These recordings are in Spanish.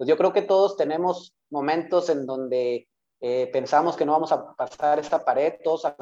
pues yo creo que todos tenemos momentos en donde eh, pensamos que no vamos a pasar esta pared, todos a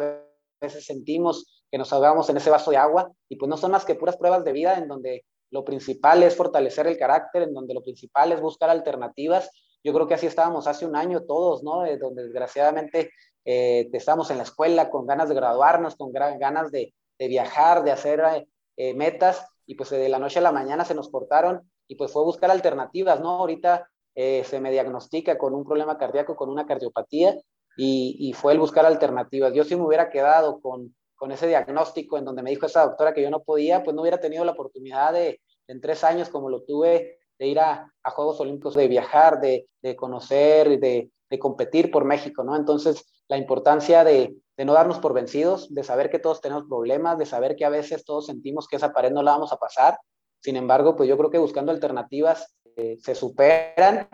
veces sentimos que nos ahogamos en ese vaso de agua y pues no son más que puras pruebas de vida en donde lo principal es fortalecer el carácter, en donde lo principal es buscar alternativas. Yo creo que así estábamos hace un año todos, ¿no? donde desgraciadamente eh, estábamos en la escuela con ganas de graduarnos, con ganas de, viajar, de hacer eh, metas y pues de la noche a la mañana se nos cortaron y pues fue buscar alternativas, ¿no? Ahorita eh, se me diagnostica con un problema cardíaco, con una cardiopatía, y, fue el buscar alternativas. Yo si me hubiera quedado con, con, ese diagnóstico en donde me dijo esa doctora que yo no podía, pues no hubiera tenido la oportunidad de, en tres años, como lo tuve, de ir a, a Juegos Olímpicos, de viajar, de, de conocer, de, de, competir por México, ¿no? Entonces, la importancia de, de no darnos por vencidos, de saber que todos tenemos problemas, de saber que a veces todos sentimos que esa pared no la vamos a pasar. Sin embargo, pues yo creo que buscando alternativas se superan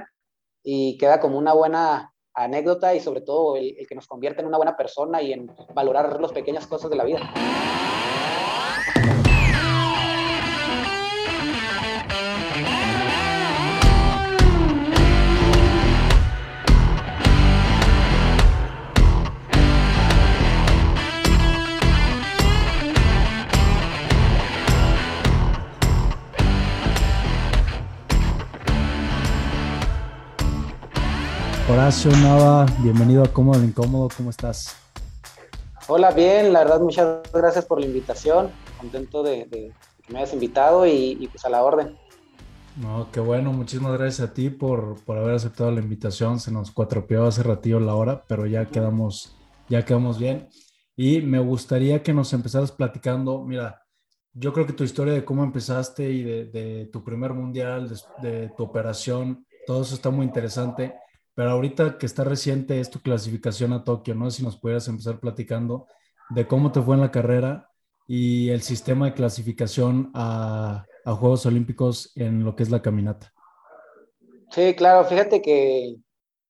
y queda como una buena anécdota y sobre todo el, el que nos convierte en una buena persona y en valorar las pequeñas cosas de la vida. Horacio Nava, bienvenido a Cómodo el Incómodo, ¿cómo estás? Hola, bien, la verdad muchas gracias por la invitación, contento de, que me hayas invitado y, pues a la orden. No, qué bueno, muchísimas gracias a ti por, por haber aceptado la invitación, se nos cuatropeó hace ratillo la hora, pero ya quedamos, ya quedamos bien. Y me gustaría que nos empezaras platicando, mira, yo creo que tu historia de cómo empezaste y de, tu primer mundial, de, de tu operación, todo eso está muy interesante pero ahorita que está reciente es tu clasificación a Tokio, no si nos pudieras empezar platicando de cómo te fue en la carrera y el sistema de clasificación a, Juegos Olímpicos en lo que es la caminata. Sí, claro, fíjate que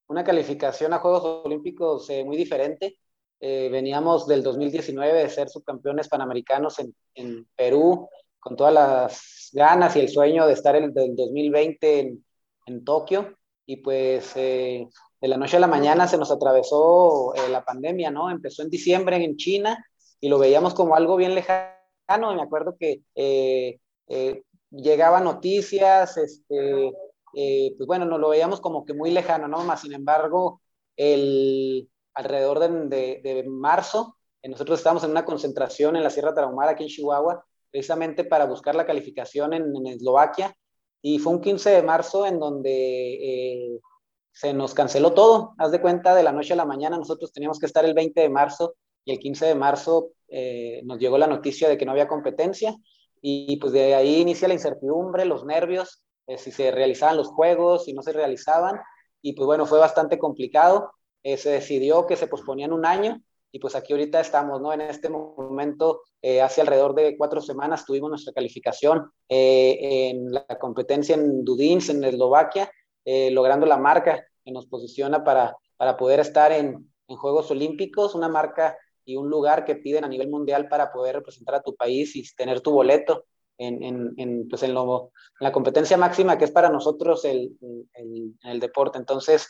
una calificación a Juegos Olímpicos eh, muy diferente. Eh, veníamos del 2019 de ser subcampeones panamericanos en, Perú, con todas las ganas y el sueño de estar en el del 2020 en, en Tokio y pues eh, de la noche a la mañana se nos atravesó eh, la pandemia, ¿no? Empezó en diciembre en China y lo veíamos como algo bien lejano y me acuerdo que eh, llegaban noticias, este, pues bueno, nos lo veíamos como que muy lejano, ¿no? Más sin embargo, el, alrededor de, de, marzo, nosotros estábamos en una concentración en la Sierra Tarahumara, aquí en Chihuahua, precisamente para buscar la calificación en, en Eslovaquia y fue un 15 de marzo en donde eh, se nos canceló todo. Haz de cuenta, de la noche a la mañana nosotros teníamos que estar el 20 de marzo y el 15 de marzo eh, nos llegó la noticia de que no había competencia y pues de ahí inicia la incertidumbre, los nervios, eh, si se realizaban los juegos, si no se realizaban y pues bueno, fue bastante complicado. se decidió que se posponían un año y pues aquí ahorita estamos, ¿no? En este momento, eh, hace alrededor de cuatro semanas tuvimos nuestra calificación eh, en la competencia en Dudins, en Eslovaquia, eh, logrando la marca que nos posiciona para, para poder estar en, en, Juegos Olímpicos, una marca y un lugar que piden a nivel mundial para poder representar a tu país y tener tu boleto en, en, en pues lo, la competencia máxima que es para nosotros el, el, el deporte. Entonces,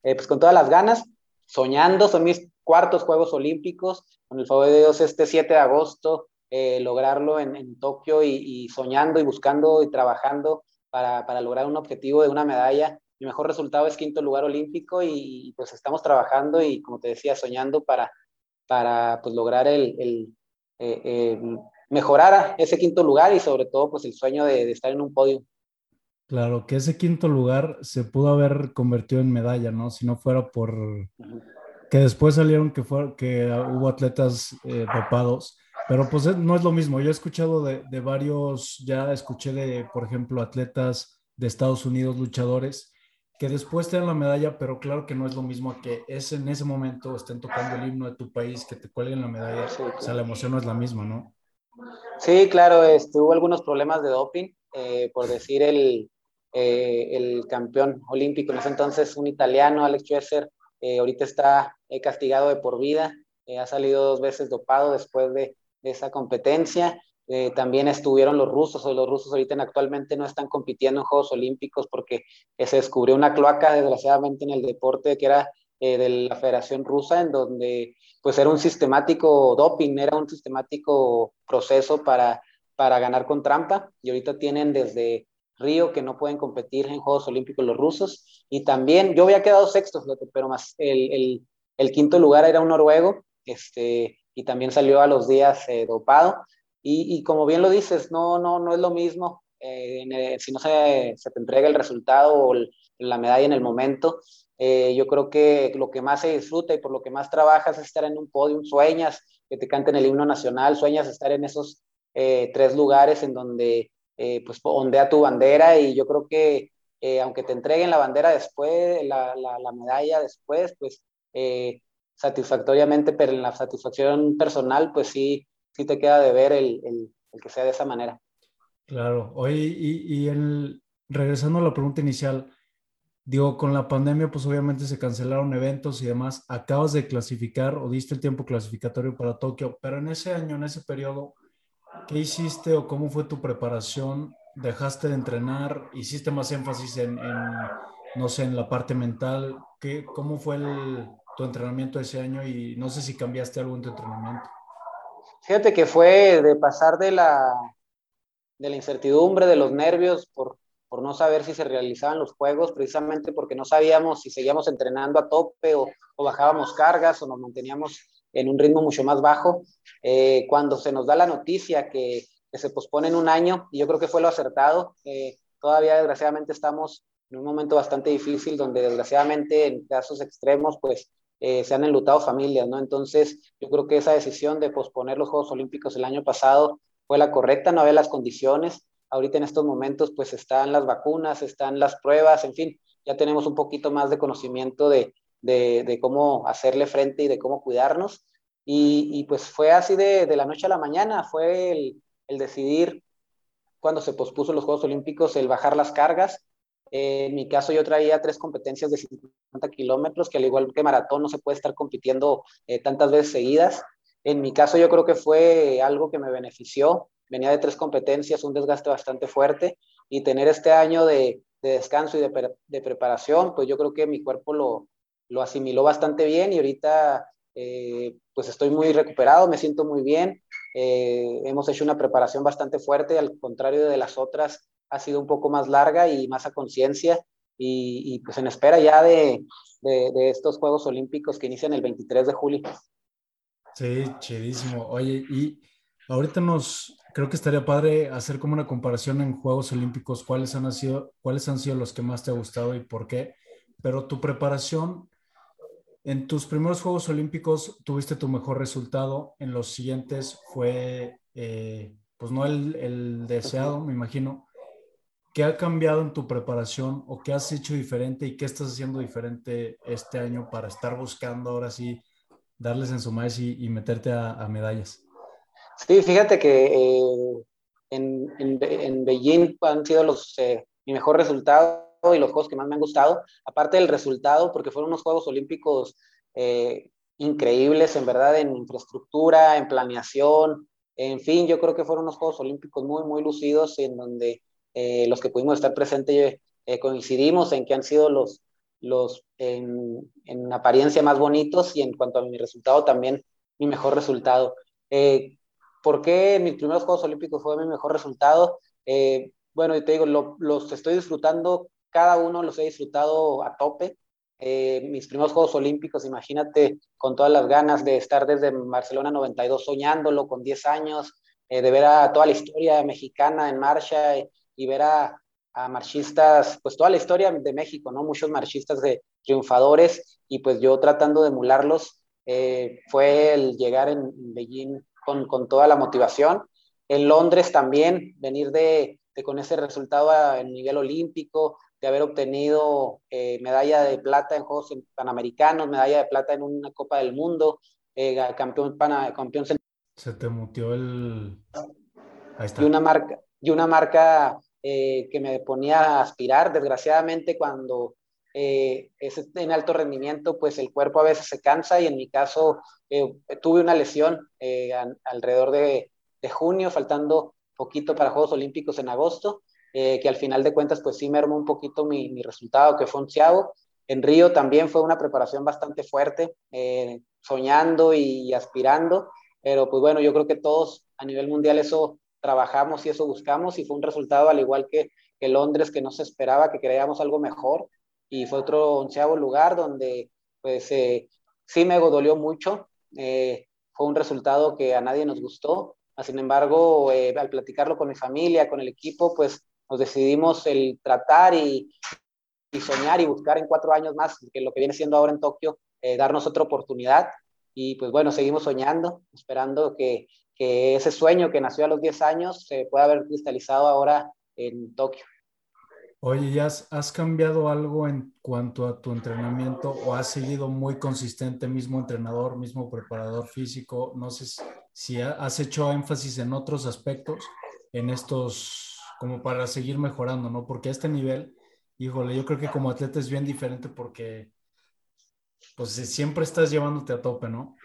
pues con todas las ganas, soñando, son mis cuartos Juegos Olímpicos, con el favor de Dios este 7 de agosto, eh, lograrlo en, en Tokio y, soñando y buscando y trabajando para, para, lograr un objetivo de una medalla. Mi mejor resultado es quinto lugar olímpico y, pues estamos trabajando y como te decía, soñando para, para pues lograr el, el eh, eh, mejorar ese quinto lugar y sobre todo pues el sueño de, de estar en un podio. Claro, que ese quinto lugar se pudo haber convertido en medalla, ¿no? Si no fuera por que después salieron que, fue, que hubo atletas eh, dopados, pero pues eh, no es lo mismo. Yo he escuchado de, de, varios, ya escuché de, por ejemplo, atletas de Estados Unidos, luchadores, que después te dan la medalla, pero claro que no es lo mismo que es en ese momento estén tocando el himno de tu país, que te cuelguen la medalla, o sea, la emoción no es la misma, ¿no? Sí, claro, este, hubo algunos problemas de doping, eh, por decir el, el campeón olímpico en ese entonces, un italiano, Alex Schwesser, eh, ahorita está eh, castigado de por vida, eh, ha salido dos veces dopado después de, esa competencia. también estuvieron los rusos, o los rusos ahorita actualmente no están compitiendo en Juegos Olímpicos porque se descubrió una cloaca, desgraciadamente, en el deporte que era de la Federación Rusa, en donde pues era un sistemático doping, era un sistemático proceso para, para ganar con trampa, y ahorita tienen desde Río que no pueden competir en Juegos Olímpicos los rusos, y también yo había quedado sexto, pero más el, el, quinto lugar era un noruego, este, y también salió a los días eh, dopado, y, y, como bien lo dices, no, no, no es lo mismo eh, si no se, se, te entrega el resultado o la medalla en el momento, eh, yo creo que lo que más se disfruta y por lo que más trabajas es estar en un podio, sueñas que te canten el himno nacional, sueñas estar en esos eh, tres lugares en donde eh, pues ondea tu bandera y yo creo que aunque te entreguen la bandera después, la, la, medalla después, pues satisfactoriamente, pero en la satisfacción personal, pues sí, sí te queda de ver el, el, el que sea de esa manera. Claro, oye, y, y el, regresando a la pregunta inicial, Digo, con la pandemia, pues obviamente se cancelaron eventos y demás. Acabas de clasificar o diste el tiempo clasificatorio para Tokio, pero en ese año, en ese periodo, ¿qué hiciste o cómo fue tu preparación? ¿Dejaste de entrenar? ¿Hiciste más énfasis en, no sé, en la parte mental? ¿Qué, ¿Cómo fue tu entrenamiento ese año y no sé si cambiaste algo en tu entrenamiento? Fíjate que fue de pasar de la, de la incertidumbre, de los nervios por por no saber si se realizaban los juegos, precisamente porque no sabíamos si seguíamos entrenando a tope o, bajábamos cargas o nos manteníamos en un ritmo mucho más bajo. Eh, cuando se nos da la noticia que, se pospone en un año, y yo creo que fue lo acertado, eh, todavía desgraciadamente estamos en un momento bastante difícil donde desgraciadamente en casos extremos pues eh, se han enlutado familias, ¿no? Entonces yo creo que esa decisión de posponer los Juegos Olímpicos el año pasado fue la correcta, no había las condiciones, Ahorita en estos momentos pues están las vacunas, están las pruebas, en fin, ya tenemos un poquito más de conocimiento de, de, cómo hacerle frente y de cómo cuidarnos. Y, pues fue así de, de, la noche a la mañana, fue el, decidir cuando se pospuso los Juegos Olímpicos, el bajar las cargas. en mi caso yo traía tres competencias de 50 kilómetros, que al igual que maratón no se puede estar compitiendo eh, tantas veces seguidas. En mi caso yo creo que fue algo que me benefició venía de tres competencias, un desgaste bastante fuerte y tener este año de, descanso y de, preparación, pues yo creo que mi cuerpo lo, lo asimiló bastante bien y ahorita eh, pues estoy muy recuperado, me siento muy bien. Eh, hemos hecho una preparación bastante fuerte, al contrario de las otras, ha sido un poco más larga y más a conciencia y, pues en espera ya de, de, estos Juegos Olímpicos que inician el 23 de julio. Sí, chidísimo. Oye, y ahorita nos, creo que estaría padre hacer como una comparación en Juegos Olímpicos, cuáles han sido, cuáles han sido los que más te ha gustado y por qué. Pero tu preparación, en tus primeros Juegos Olímpicos tuviste tu mejor resultado, en los siguientes fue, eh, pues no el, el deseado, me imagino. ¿Qué ha cambiado en tu preparación o qué has hecho diferente y qué estás haciendo diferente este año para estar buscando ahora sí darles en su maíz y, meterte a medallas? Sí, fíjate que eh, en, en, Beijing han sido los, eh, mi mejor resultado y los juegos que más me han gustado, aparte del resultado, porque fueron unos Juegos Olímpicos eh, increíbles, en verdad, en infraestructura, en planeación, en fin, yo creo que fueron unos Juegos Olímpicos muy, muy lucidos, en donde los que pudimos estar presentes coincidimos en que han sido los, los en, en, apariencia más bonitos y en cuanto a mi resultado también mi mejor resultado. Eh, ¿Por qué mis primeros Juegos Olímpicos fue mi mejor resultado? Eh, bueno, te digo, los estoy disfrutando, cada uno los he disfrutado a tope. Eh, mis primeros Juegos Olímpicos, imagínate, con todas las ganas de estar desde Barcelona 92 soñándolo con 10 años, eh, de ver a toda la historia mexicana en marcha y ver a, a, marchistas, pues toda la historia de México, ¿no? Muchos marchistas de triunfadores y pues yo tratando de emularlos, fue el llegar en Beijing con, con toda la motivación. En Londres también, venir de, de con ese resultado a, nivel olímpico, de haber obtenido eh, medalla de plata en Juegos Panamericanos, medalla de plata en una Copa del Mundo, eh, campeón, pana, campeón Se te mutió el... Ahí está. Y una marca, y una marca eh, que me ponía a aspirar. Desgraciadamente, cuando es en alto rendimiento, pues el cuerpo a veces se cansa y en mi caso tuve una lesión eh, alrededor de, junio, faltando poquito para Juegos Olímpicos en agosto, eh, que al final de cuentas pues sí mermó un poquito mi, mi resultado, que fue onceavo. En Río también fue una preparación bastante fuerte, eh, soñando y aspirando, pero pues bueno, yo creo que todos a nivel mundial eso trabajamos y eso buscamos y fue un resultado al igual que, que Londres que no se esperaba, que creíamos algo mejor y fue otro onceavo lugar donde pues eh, sí me dolió mucho, fue un resultado que a nadie nos gustó, sin embargo al platicarlo con mi familia, con el equipo, pues nos decidimos el tratar y, y, soñar y buscar en cuatro años más, que lo que viene siendo ahora en Tokio, darnos otra oportunidad y pues bueno, seguimos soñando, esperando que, que ese sueño que nació a los 10 años se pueda haber cristalizado ahora en Tokio. Oye, ¿ya has, cambiado algo en cuanto a tu entrenamiento o has seguido muy consistente, mismo entrenador, mismo preparador físico? No sé si has hecho énfasis en otros aspectos, en estos, como para seguir mejorando, ¿no? Porque a este nivel, híjole, yo creo que como atleta es bien diferente porque, pues siempre estás llevándote a tope, ¿no?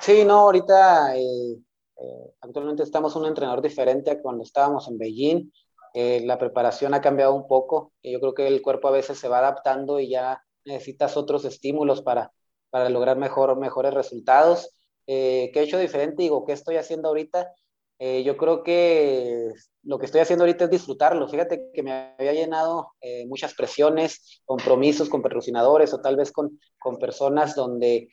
Sí, no, ahorita eh, eh, actualmente estamos un entrenador diferente a cuando estábamos en Beijing eh, la preparación ha cambiado un poco. Yo creo que el cuerpo a veces se va adaptando y ya necesitas otros estímulos para, para lograr mejor, mejores resultados. ¿Qué he hecho diferente? Digo, ¿qué estoy haciendo ahorita? Eh, yo creo que lo que estoy haciendo ahorita es disfrutarlo. Fíjate que me había llenado muchas presiones, compromisos con patrocinadores o tal vez con, con personas donde,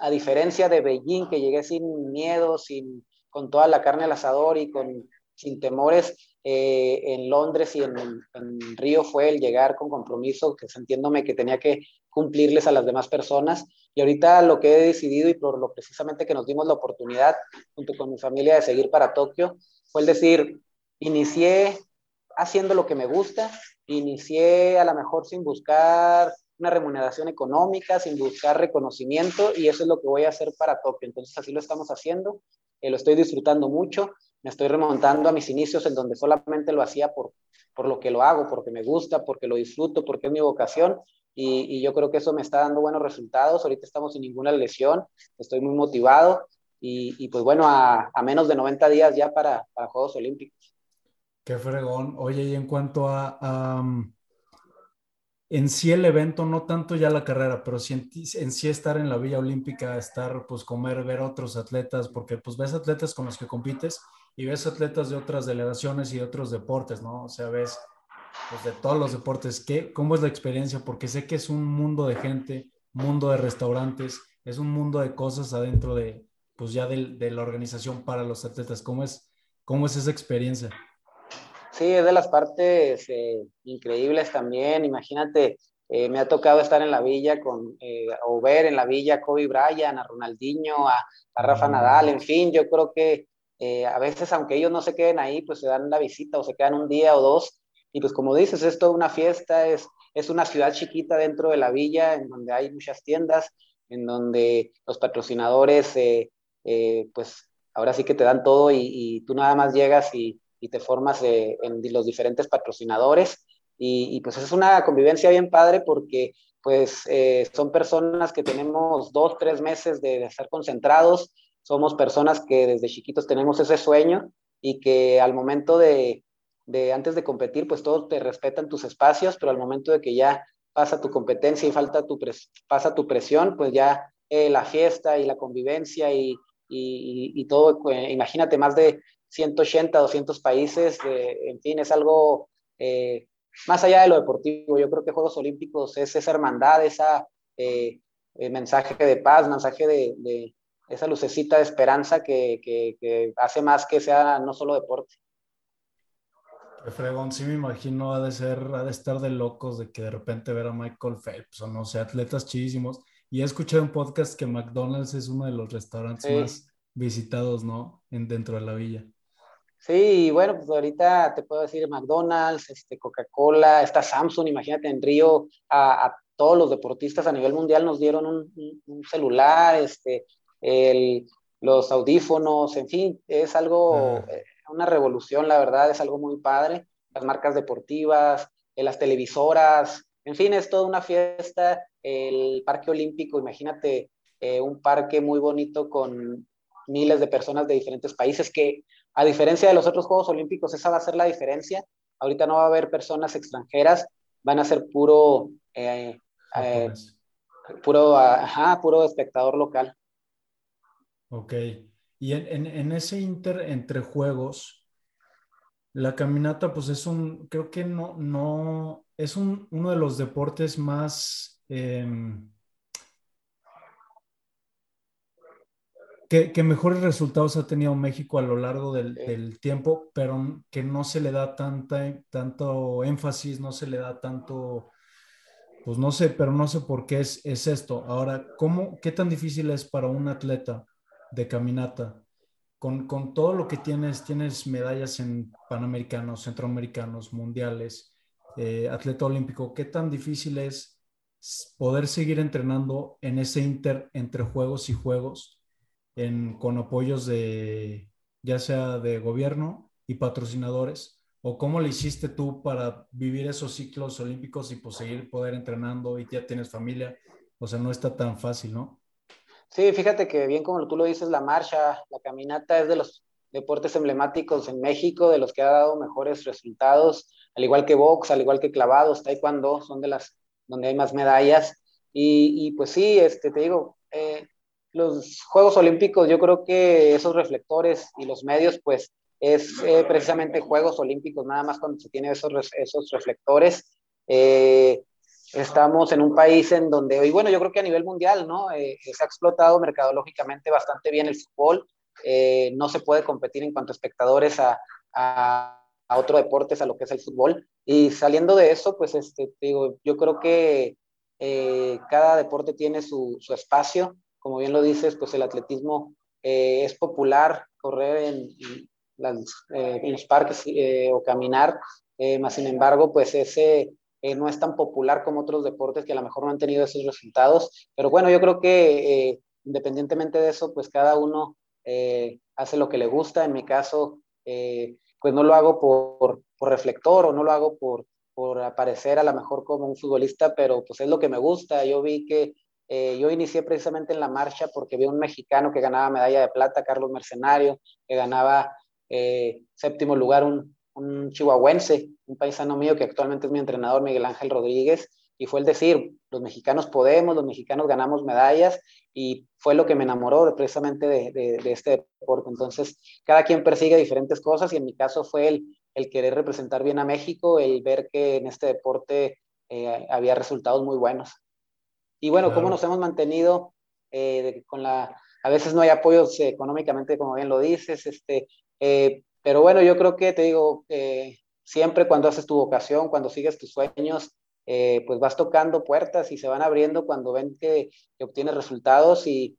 a diferencia de Beijing, que llegué sin miedo, sin, con toda la carne al asador y con, sin temores, eh, en Londres y en, Río fue el llegar con compromiso, que sintiéndome que tenía que cumplirles a las demás personas. Y ahorita lo que he decidido y por lo precisamente que nos dimos la oportunidad junto con mi familia de seguir para Tokio, fue el decir, inicié haciendo lo que me gusta, inicié a lo mejor sin buscar una remuneración económica, sin buscar reconocimiento y eso es lo que voy a hacer para Tokio. Entonces así lo estamos haciendo, eh, lo estoy disfrutando mucho me estoy remontando a mis inicios en donde solamente lo hacía por, por lo que lo hago, porque me gusta, porque lo disfruto, porque es mi vocación. Y, yo creo que eso me está dando buenos resultados. Ahorita estamos sin ninguna lesión, estoy muy motivado y, pues bueno, a, menos de 90 días ya para, para, Juegos Olímpicos. Qué fregón. Oye, y en cuanto a, en sí el evento, no tanto ya la carrera, pero sí en, sí estar en la Villa Olímpica, estar, pues comer, ver otros atletas, porque pues ves atletas con los que compites y ves atletas de otras delegaciones y de otros deportes, ¿no? O sea, ves pues, de todos los deportes. ¿Qué, ¿Cómo es la experiencia? Porque sé que es un mundo de gente, mundo de restaurantes, es un mundo de cosas adentro de, pues ya de, de la organización para los atletas. ¿Cómo es, cómo es esa experiencia? Sí, es de las partes eh, increíbles también. Imagínate, eh, me ha tocado estar en la villa con, eh, o ver en la villa a Kobe Bryant, a Ronaldinho, a, a Rafa mm. Nadal, en fin, yo creo que eh, a veces, aunque ellos no se queden ahí, pues se dan la visita o se quedan un día o dos. Y pues como dices, es toda una fiesta, es, es una ciudad chiquita dentro de la villa, en donde hay muchas tiendas, en donde los patrocinadores, eh, eh, pues ahora sí que te dan todo y, tú nada más llegas y, y te formas en los diferentes patrocinadores. Y, y, pues es una convivencia bien padre porque pues son personas que tenemos dos, tres meses de estar concentrados, somos personas que desde chiquitos tenemos ese sueño y que al momento de, de antes de competir, pues todos te respetan tus espacios, pero al momento de que ya pasa tu competencia y falta tu pasa tu presión, pues ya eh, la fiesta y la convivencia y, y, todo, eh, imagínate más de 180, 200 países, en fin, es algo eh, más allá de lo deportivo. Yo creo que Juegos Olímpicos es esa hermandad, esa mensaje de paz, mensaje de, esa lucecita de esperanza que, que, hace más que sea no solo deporte. Fregón, sí me imagino, ha de ser, ha de estar de locos de que de repente ver a Michael Phelps o no sé, atletas chidísimos. Y he escuchado un podcast que McDonald's es uno de los restaurantes más visitados, ¿no? En, dentro de la villa. Sí, bueno, pues ahorita te puedo decir McDonald's, este, Coca-Cola, está Samsung, imagínate en Río, a, todos los deportistas a nivel mundial nos dieron un, un celular, este, el, los audífonos, en fin, es algo, eh, una revolución, la verdad, es algo muy padre. Las marcas deportivas, eh, las televisoras, en fin, es toda una fiesta. El Parque Olímpico, imagínate eh, un parque muy bonito con miles de personas de diferentes países, que a diferencia de los otros Juegos Olímpicos, esa va a ser la diferencia. Ahorita no va a haber personas extranjeras, van a ser puro, eh, eh, puro, ajá, puro espectador local. Ok. Y en, en, ese inter entre juegos, la caminata, pues es un, creo que no, no, es un, uno de los deportes más em, que, mejores resultados ha tenido México a lo largo del, tiempo, pero que no se le da tanta, tanto énfasis, no se le da tanto, pues no sé, pero no sé por qué es, es esto. Ahora, ¿cómo, ¿qué tan difícil es para un atleta de caminata? Con, con todo lo que tienes, tienes medallas en Panamericanos, Centroamericanos, Mundiales, eh, atleta olímpico, ¿qué tan difícil es poder seguir entrenando en ese inter entre juegos y juegos? con apoyos de ya sea de gobierno y patrocinadores? ¿O cómo le hiciste tú para vivir esos ciclos olímpicos y pues, seguir poder entrenando y ya tienes familia? O sea, no está tan fácil, ¿no? Sí, fíjate que bien como tú lo dices, la marcha, la caminata es de los deportes emblemáticos en México, de los que ha dado mejores resultados, al igual que box, al igual que clavados, taekwondo, son de las donde hay más medallas. Y, pues sí, este, te digo, eh, los Juegos Olímpicos, yo creo que esos reflectores y los medios, pues es eh, precisamente Juegos Olímpicos, nada más cuando se tiene esos, esos reflectores. Eh, estamos en un país en donde, y bueno, yo creo que a nivel mundial, ¿no? Eh, se ha explotado mercadológicamente bastante bien el fútbol. no se puede competir en cuanto a espectadores a, a, a otro deportes, a lo que es el fútbol. Y saliendo de eso, pues este, digo, yo creo que cada deporte tiene su, su espacio como bien lo dices, pues el atletismo eh, es popular, correr en, eh, los parques eh, o caminar, más sin embargo, pues ese no es tan popular como otros deportes que a lo mejor no han tenido esos resultados. Pero bueno, yo creo que independientemente de eso, pues cada uno hace lo que le gusta. En mi caso, pues no lo hago por, por, reflector o no lo hago por, por aparecer a lo mejor como un futbolista, pero pues es lo que me gusta. Yo vi que eh, yo inicié precisamente en la marcha porque vi un mexicano que ganaba medalla de plata, Carlos Mercenario, que ganaba eh, séptimo lugar un, un, chihuahuense, un paisano mío que actualmente es mi entrenador, Miguel Ángel Rodríguez, y fue el decir, los mexicanos podemos, los mexicanos ganamos medallas, y fue lo que me enamoró precisamente de, de, este deporte. Entonces, cada quien persigue diferentes cosas, y en mi caso fue el, el querer representar bien a México, el ver que en este deporte eh, había resultados muy buenos. Y bueno, cómo nos hemos mantenido eh, con la... A veces no hay apoyos económicamente, como bien lo dices, este, eh, pero bueno, yo creo que te digo, eh, siempre cuando haces tu vocación, cuando sigues tus sueños, pues vas tocando puertas y se van abriendo cuando ven que, obtienes resultados y,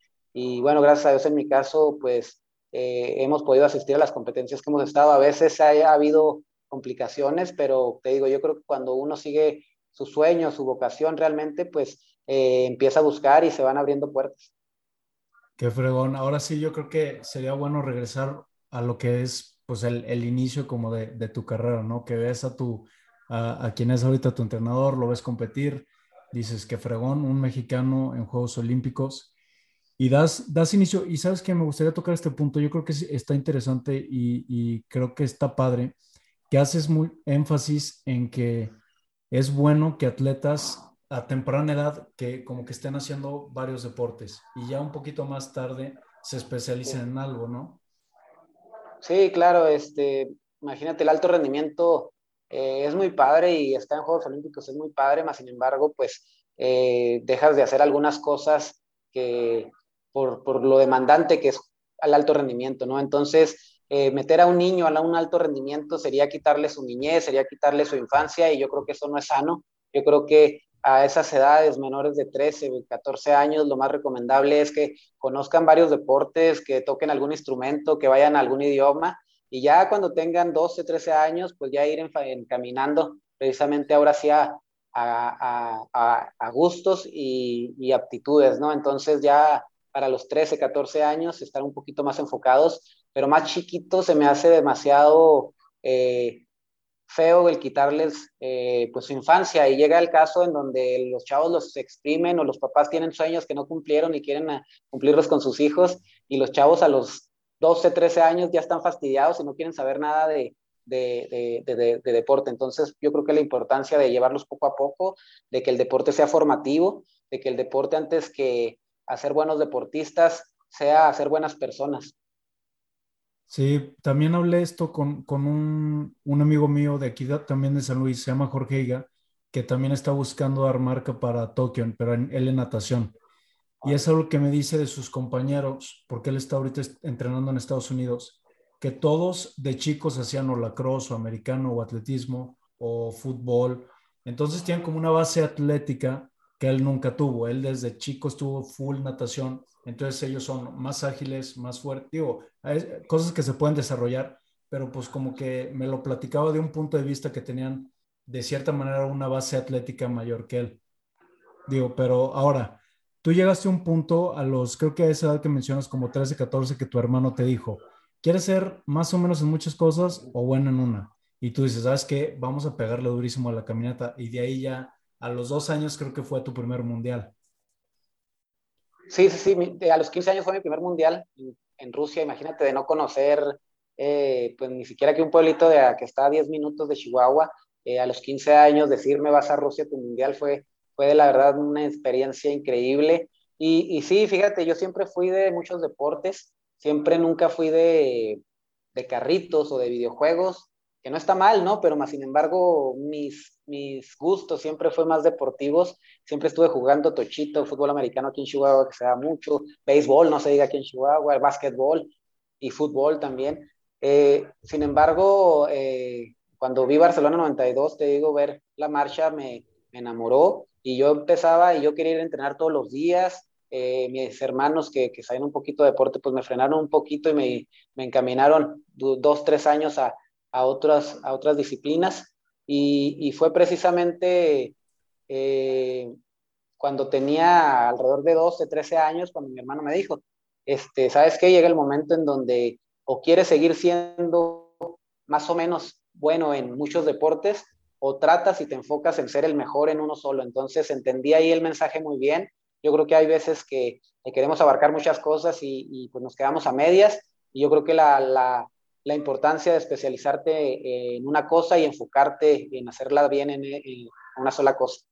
bueno, gracias a Dios en mi caso, pues hemos podido asistir a las competencias que hemos estado. A veces ha, ha habido complicaciones, pero te digo, yo creo que cuando uno sigue su sueño, su vocación realmente, pues eh, empieza a buscar y se van abriendo puertas. Qué fregón. Ahora sí, yo creo que sería bueno regresar a lo que es pues el, inicio como de, de, tu carrera, ¿no? Que ves a tu, a, a, quien es ahorita tu entrenador, lo ves competir, dices que fregón, un mexicano en Juegos Olímpicos y das, das inicio. Y sabes que me gustaría tocar este punto, yo creo que está interesante y, y creo que está padre, que haces muy énfasis en que es bueno que atletas a temprana edad que como que estén haciendo varios deportes y ya un poquito más tarde se especialicen en algo, ¿no? Sí, claro, este, imagínate el alto rendimiento eh, es muy padre y está en Juegos Olímpicos es muy padre, más sin embargo, pues eh, dejas de hacer algunas cosas que por, por, lo demandante que es al alto rendimiento, ¿no? Entonces, eh, meter a un niño a un alto rendimiento sería quitarle su niñez, sería quitarle su infancia y yo creo que eso no es sano. Yo creo que a esas edades menores de 13, 14 años, lo más recomendable es que conozcan varios deportes, que toquen algún instrumento, que vayan a algún idioma y ya cuando tengan 12, 13 años, pues ya ir encaminando precisamente ahora sí a, a, a, gustos y, y, aptitudes, ¿no? Entonces ya para los 13, 14 años estar un poquito más enfocados, pero más chiquitos se me hace demasiado... Eh, feo el quitarles eh, pues su infancia y llega el caso en donde los chavos los exprimen o los papás tienen sueños que no cumplieron y quieren ah, cumplirlos con sus hijos y los chavos a los 12, 13 años ya están fastidiados y no quieren saber nada de, de, de, de, deporte. Entonces, yo creo que la importancia de llevarlos poco a poco, de que el deporte sea formativo, de que el deporte antes que hacer buenos deportistas, sea hacer buenas personas. Sí, también hablé esto con, con un, un, amigo mío de aquí también de San Luis, se llama Jorge Higa, que también está buscando dar marca para Tokio, pero en, él en natación. Y es algo que me dice de sus compañeros, porque él está ahorita entrenando en Estados Unidos, que todos de chicos hacían o lacrosse o americano o atletismo o fútbol. Entonces tienen como una base atlética que él nunca tuvo. Él desde chico estuvo full natación. Entonces ellos son más ágiles, más fuertes. Digo, hay cosas que se pueden desarrollar, pero pues como que me lo platicaba de un punto de vista que tenían de cierta manera una base atlética mayor que él. Digo, pero ahora, tú llegaste a un punto a los, creo que a esa edad que mencionas, como 13, 14, que tu hermano te dijo, quieres ser más o menos en muchas cosas o bueno en una. Y tú dices, ¿sabes qué? Vamos a pegarle durísimo a la caminata. Y de ahí ya, a los dos años creo que fue tu primer mundial. Sí, sí, sí. A los 15 años fue mi primer mundial en Rusia. Imagínate de no conocer, eh, pues ni siquiera que un pueblito de, que está a 10 minutos de Chihuahua. Eh, a los 15 años decirme vas a Rusia, tu mundial fue, fue de la verdad una experiencia increíble. Y, y sí, fíjate, yo siempre fui de muchos deportes siempre nunca fui de, de carritos o de videojuegos, que no está mal, ¿no? Pero más sin embargo, mis, mis gustos siempre fue más deportivos. Siempre estuve jugando tochito, fútbol americano aquí en Chihuahua, que se da mucho, béisbol, no se diga aquí en Chihuahua, básquetbol y fútbol también. Eh, sin embargo, eh, cuando vi Barcelona 92, te digo, ver la marcha me, enamoró y yo empezaba y yo quería ir a entrenar todos los días eh, mis hermanos que, que saben un poquito de deporte, pues me frenaron un poquito y me, me encaminaron dos, tres años a, a, otras, a otras disciplinas. Y, fue precisamente eh, cuando tenía alrededor de 12, 13 años, cuando mi hermano me dijo, este, ¿sabes qué? Llega el momento en donde o quieres seguir siendo más o menos bueno en muchos deportes o tratas y te enfocas en ser el mejor en uno solo. Entonces entendí ahí el mensaje muy bien yo creo que hay veces que queremos abarcar muchas cosas y, pues nos quedamos a medias. Y yo creo que la, la, la importancia de especializarte en una cosa y enfocarte en hacerla bien en, en una sola cosa.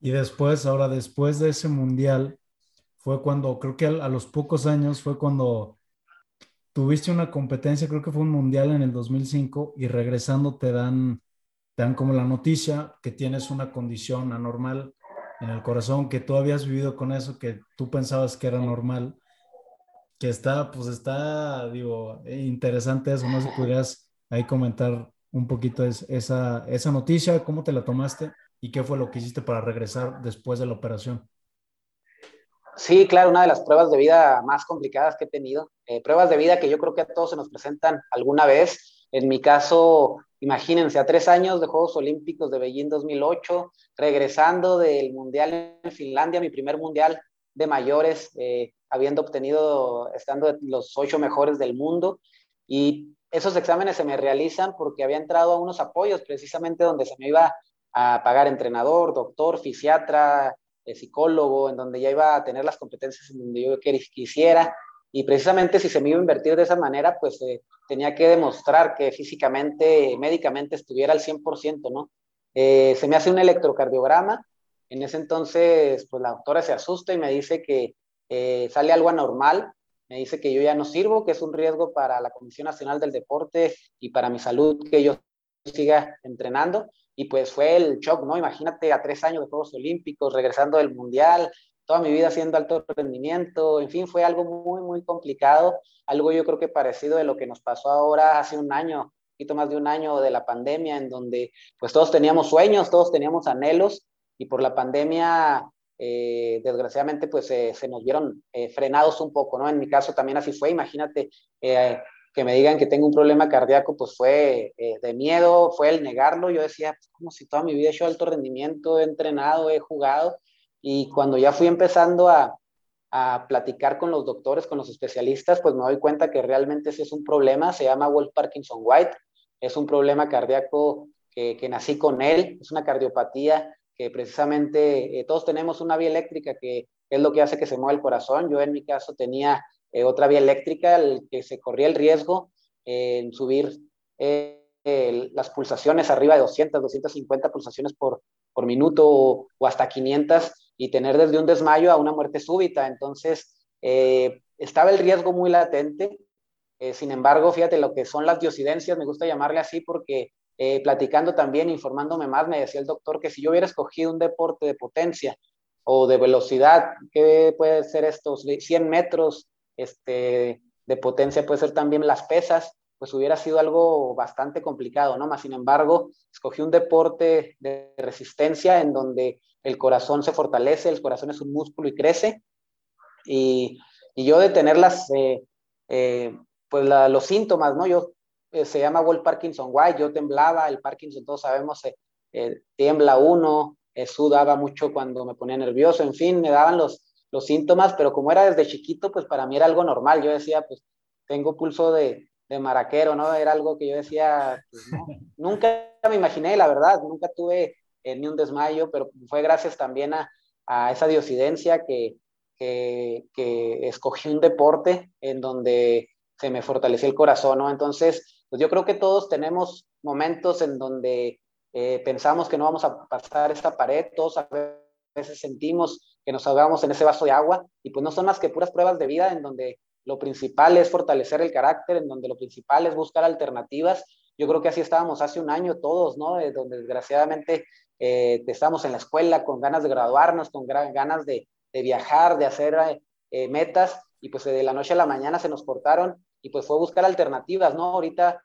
Y después, ahora después de ese mundial, fue cuando, creo que a, los pocos años, fue cuando tuviste una competencia, creo que fue un mundial en el 2005, y regresando te dan, te dan como la noticia que tienes una condición anormal en el corazón, que tú habías vivido con eso, que tú pensabas que era normal, que está, pues está, digo, interesante eso, no si podrías ahí comentar un poquito esa, esa noticia, cómo te la tomaste y qué fue lo que hiciste para regresar después de la operación. Sí, claro, una de las pruebas de vida más complicadas que he tenido. Eh, pruebas de vida que yo creo que a todos se nos presentan alguna vez. En mi caso, Imagínense, a tres años de Juegos Olímpicos de Beijing 2008, regresando del Mundial en Finlandia, mi primer Mundial de mayores, eh, habiendo obtenido, estando los ocho mejores del mundo. Y esos exámenes se me realizan porque había entrado a unos apoyos, precisamente donde se me iba a pagar entrenador, doctor, fisiatra, eh, psicólogo, en donde ya iba a tener las competencias en donde yo quisiera. Y precisamente si se me iba a invertir de esa manera, pues eh, tenía que demostrar que físicamente, médicamente estuviera al 100%, ¿no? Se me hace un electrocardiograma. En ese entonces, pues la doctora se asusta y me dice que eh, sale algo anormal. Me dice que yo ya no sirvo, que es un riesgo para la Comisión Nacional del Deporte y para mi salud que yo siga entrenando. Y pues fue el shock, ¿no? Imagínate a tres años de Juegos Olímpicos, regresando del Mundial, toda mi vida haciendo alto rendimiento, en fin, fue algo muy, muy complicado, algo yo creo que parecido de lo que nos pasó ahora hace un año, un poquito más de un año de la pandemia, en donde pues todos teníamos sueños, todos teníamos anhelos y por la pandemia, eh, desgraciadamente, pues se nos vieron eh, frenados un poco, ¿no? En mi caso también así fue, imagínate. Eh, que me digan que tengo un problema cardíaco, pues fue de miedo, fue el negarlo. Yo decía, pues, como si toda mi vida he hecho alto rendimiento, he entrenado, he jugado, y cuando ya fui empezando a, a platicar con los doctores, con los especialistas, pues me doy cuenta que realmente ese es un problema, se llama Wolf Parkinson White, es un problema cardíaco que, que nací con él, es una cardiopatía que precisamente eh, todos tenemos una vía eléctrica que es lo que hace que se mueva el corazón. Yo en mi caso tenía eh, otra vía eléctrica, el que se corría el riesgo en subir las pulsaciones arriba de 200, 250 pulsaciones por, por minuto o, hasta 500 y tener desde un desmayo a una muerte súbita. Entonces, estaba el riesgo muy latente. sin embargo, fíjate lo que son las diosidencias, me gusta llamarle así porque eh, platicando también, informándome más, me decía el doctor que si yo hubiera escogido un deporte de potencia o de velocidad, ¿qué puede ser estos 100 metros este, de potencia? Puede ser también las pesas, pues hubiera sido algo bastante complicado, ¿no? Más sin embargo, escogí un deporte de resistencia en donde el corazón se fortalece, el corazón es un músculo y crece. Y, y yo de tener las, eh, eh, pues los síntomas, ¿no? Yo eh, se llama World Parkinson White, yo temblaba, el Parkinson todos sabemos, eh, eh, tiembla uno, sudaba mucho cuando me ponía nervioso, en fin, me daban los, los síntomas, pero como era desde chiquito, pues para mí era algo normal, yo decía, pues tengo pulso de, de maraquero, ¿no? Era algo que yo decía, pues, nunca me imaginé, la verdad, nunca tuve ni un desmayo, pero fue gracias también a, a esa diosidencia que, que, que, escogí un deporte en donde se me fortaleció el corazón, ¿no? Entonces, pues yo creo que todos tenemos momentos en donde eh, pensamos que no vamos a pasar esta pared, todos a veces sentimos que nos ahogamos en ese vaso de agua y pues no son más que puras pruebas de vida en donde lo principal es fortalecer el carácter, en donde lo principal es buscar alternativas. Yo creo que así estábamos hace un año todos, ¿no? donde desgraciadamente eh, estábamos en la escuela con ganas de graduarnos, con ganas de, viajar, de hacer eh, metas y pues de la noche a la mañana se nos cortaron y pues fue buscar alternativas, ¿no? Ahorita,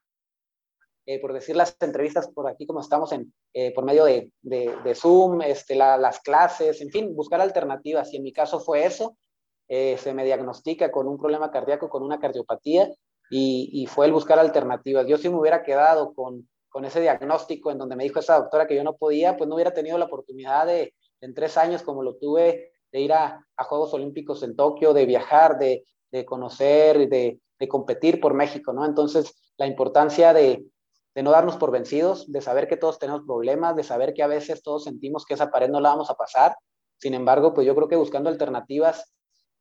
eh, por decir las entrevistas por aquí, como estamos en, eh, por medio de, de, Zoom, este, las clases, en fin, buscar alternativas. Y en mi caso fue eso. Eh, se me diagnostica con un problema cardíaco, con una cardiopatía, y, y, fue el buscar alternativas. Yo si me hubiera quedado con, con, ese diagnóstico en donde me dijo esa doctora que yo no podía, pues no hubiera tenido la oportunidad de, en tres años, como lo tuve, de ir a, a Juegos Olímpicos en Tokio, de viajar, de, de conocer, de, de competir por México, ¿no? Entonces, la importancia de, no darnos por vencidos, de saber que todos tenemos problemas, de saber que a veces todos sentimos que esa pared no la vamos a pasar. Sin embargo, pues yo creo que buscando alternativas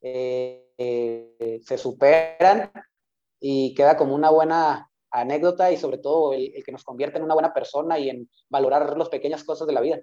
eh, se superan y queda como una buena anécdota y sobre todo el, el que nos convierte en una buena persona y en valorar las pequeñas cosas de la vida.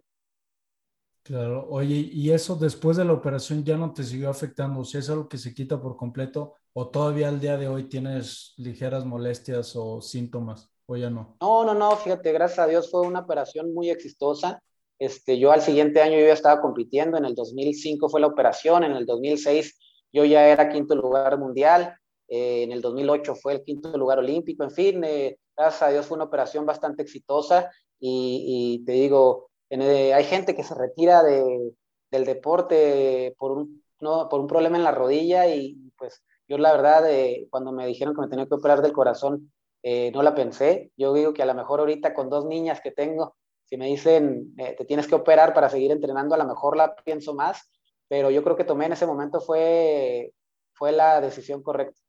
Claro, oye, ¿y eso después de la operación ya no te siguió afectando? O sea, ¿es algo que se quita por completo o todavía al día de hoy tienes ligeras molestias o síntomas o ya no? No, no, no, fíjate, gracias a Dios fue una operación muy exitosa. Este, yo al siguiente año yo ya estaba compitiendo, en el 2005 fue la operación, en el 2006 yo ya era quinto lugar mundial, eh, en el 2008 fue el quinto lugar olímpico, en fin, eh, gracias a Dios fue una operación bastante exitosa y te digo, eh, hay gente que se retira de, del deporte por un, no, por un problema en la rodilla y pues yo la verdad, eh, cuando me dijeron que me tenía que operar del corazón, eh, no la pensé. Yo digo que a lo mejor ahorita con dos niñas que tengo, si me dicen te tienes que operar para seguir entrenando, a lo mejor la pienso más, pero yo creo que tomé en ese momento fue, fue la decisión correcta.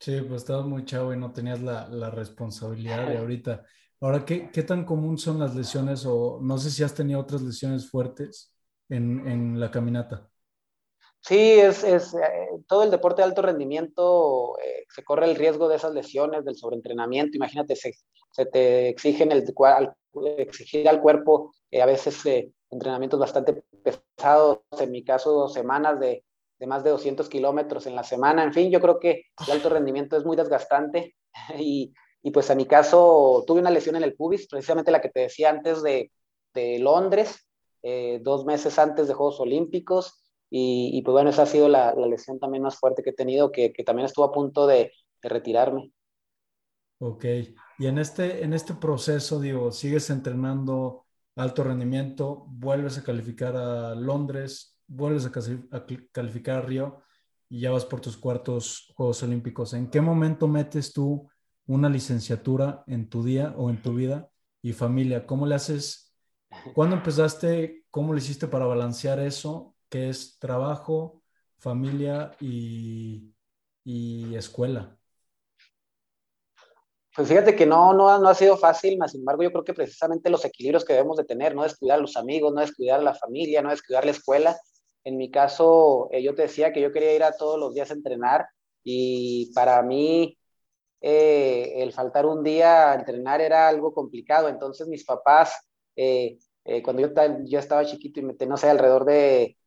Sí, pues estabas muy chavo y no tenías la, la responsabilidad de ahorita. Ahora, ¿qué, ¿qué, tan común son las lesiones o no sé si has tenido otras lesiones fuertes en, en la caminata? Sí, es, es eh, todo el deporte de alto rendimiento, eh, se corre el riesgo de esas lesiones, del sobreentrenamiento. Imagínate, se, se te exigen el, al, exigir al cuerpo eh, a veces entrenamientos bastante pesados, en mi caso semanas de, de más de 200 kilómetros en la semana. En fin, yo creo que el alto rendimiento es muy desgastante y, y pues en mi caso tuve una lesión en el pubis, precisamente la que te decía antes de, de Londres, eh, dos meses antes de Juegos Olímpicos. Y, y pues bueno, esa ha sido la, la, lesión también más fuerte que he tenido, que, también estuvo a punto de, de, retirarme. Ok, y en este, en este proceso, digo, sigues entrenando alto rendimiento, vuelves a calificar a Londres, vuelves a, a calificar a Río y ya vas por tus cuartos Juegos Olímpicos. ¿En qué momento metes tú una licenciatura en tu día o en tu vida y familia? ¿Cómo le haces? ¿Cuándo empezaste? ¿Cómo le hiciste para balancear eso, que es trabajo, familia y, y escuela? Pues fíjate que no, no, no ha sido fácil, más sin embargo yo creo que precisamente los equilibrios que debemos de tener, no descuidar a los amigos, no descuidar a la familia, no descuidar la escuela. En mi caso, eh, yo te decía que yo quería ir a todos los días a entrenar y para mí eh, el faltar un día a entrenar era algo complicado. Entonces mis papás, eh, cuando yo, yo, estaba chiquito y me no sé, alrededor de